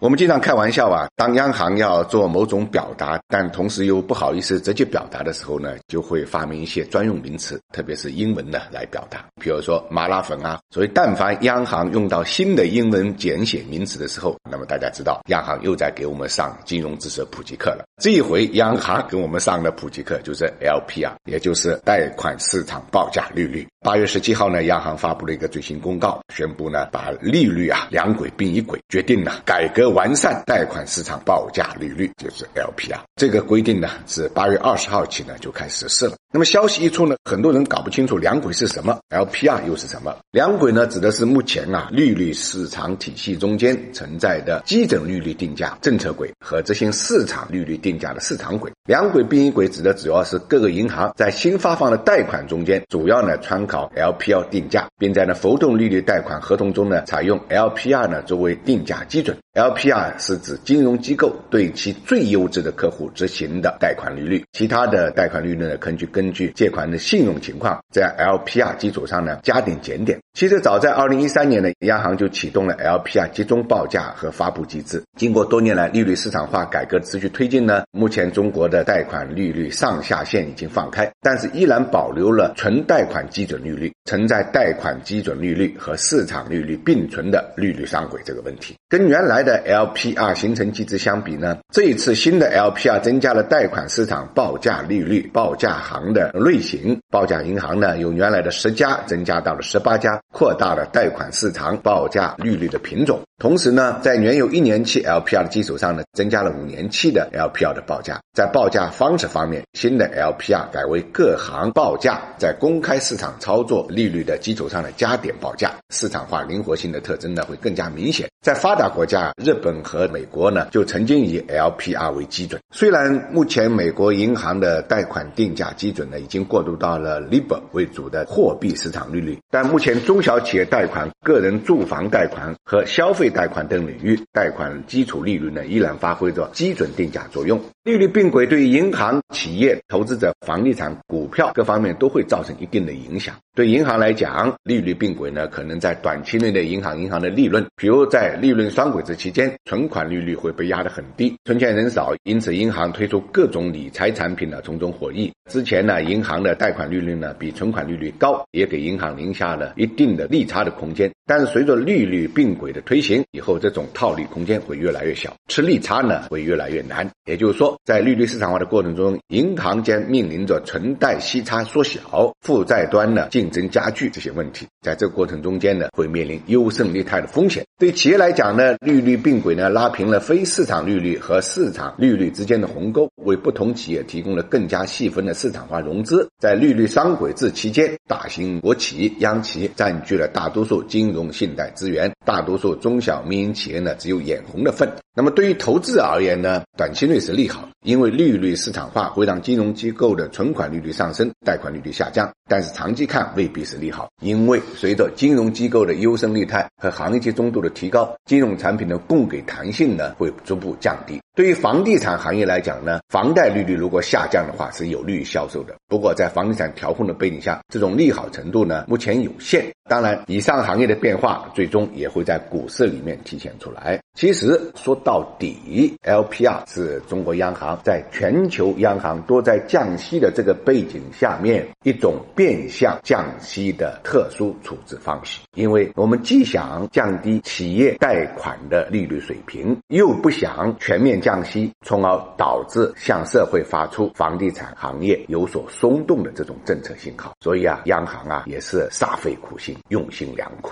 我们经常开玩笑啊，当央行要做某种表达，但同时又不好意思直接表达的时候呢，就会发明一些专用名词，特别是英文的来表达。比如说麻辣粉啊，所以但凡央行用到新的英文简写名词的时候，那么大家知道，央行又在给我们上金融知识普及课了。这一回央行给我们上的普及课就是 LPR，也就是贷款市场报价利率。八月十七号呢，央行发布了一个最新公告，宣布呢把利率啊两轨并一轨，决定了改革。完善贷款市场报价利率就是 LPR，这个规定呢是八月二十号起呢就开始实施了。那么消息一出呢，很多人搞不清楚两轨是什么，LPR 又是什么？两轨呢指的是目前啊利率市场体系中间存在的基准利率定价政策轨和执行市场利率定价的市场轨。两轨并一轨指的主要是各个银行在新发放的贷款中间，主要呢参考 LPR 定价，并在呢浮动利率贷款合同中呢采用 LPR 呢作为定价基准。LPR 是指金融机构对其最优质的客户执行的贷款利率，其他的贷款利率呢，根据根据借款的信用情况，在 LPR 基础上呢加点减点。其实早在二零一三年呢，央行就启动了 LPR 集中报价和发布机制。经过多年来利率市场化改革持续推进呢，目前中国的贷款利率上下限已经放开，但是依然保留了纯贷款基准利率，存在贷款基准利率和市场利率并存的利率上轨这个问题。跟原来的 LPR 形成机制相比呢，这一次新的 LPR 增加了贷款市场报价利率报价行的类型，报价银行呢由原来的十家增加到了十八家。扩大了贷款市场报价利率的品种，同时呢，在原有一年期 LPR 的基础上呢，增加了五年期的 LPR 的报价。在报价方式方面，新的 LPR 改为各行报价，在公开市场操作利率的基础上的加点报价，市场化灵活性的特征呢会更加明显。在发达国家，日本和美国呢，就曾经以 LPR 为基准。虽然目前美国银行的贷款定价基准呢，已经过渡到了 LIBOR 为主的货币市场利率，但目前中小企业贷款、个人住房贷款和消费贷款等领域，贷款基础利率呢依然发挥着基准定价作用。利率并轨对银行、企业、投资者、房地产、股票各方面都会造成一定的影响。对银行来讲，利率并轨呢，可能在短期内的银行银行的利润，比如在利润双轨制期间，存款利率会被压得很低，存钱人少，因此银行推出各种理财产品呢，从中获益。之前呢，银行的贷款利率呢比存款利率高，也给银行留下了一定的利差的空间。但是随着利率并轨的推行，以后这种套利空间会越来越小，吃利差呢会越来越难。也就是说。在利率市场化的过程中，银行将面临着存贷息差缩小、负债端呢进竞争加剧这些问题。在这个过程中间呢，会面临优胜劣汰的风险。对企业来讲呢，利率并轨呢拉平了非市场利率和市场利率之间的鸿沟，为不同企业提供了更加细分的市场化融资。在利率双轨制期间，大型国企、央企占据了大多数金融信贷资源，大多数中小民营企业呢只有眼红的份。那么对于投资而言呢，短期内是利好。因为利率市场化会让金融机构的存款利率上升，贷款利率下降，但是长期看未必是利好。因为随着金融机构的优胜劣汰和行业集中度的提高，金融产品的供给弹性呢会逐步降低。对于房地产行业来讲呢，房贷利率如果下降的话，是有利于销售的。不过在房地产调控的背景下，这种利好程度呢目前有限。当然，以上行业的变化最终也会在股市里面体现出来。其实说到底，LPR 是中国央行在全球央行都在降息的这个背景下面一种变相降息的特殊处置方式。因为我们既想降低企业贷款的利率水平，又不想全面降。息，从而导致向社会发出房地产行业有所松动的这种政策信号。所以啊，央行啊也是煞费苦心，用心良苦。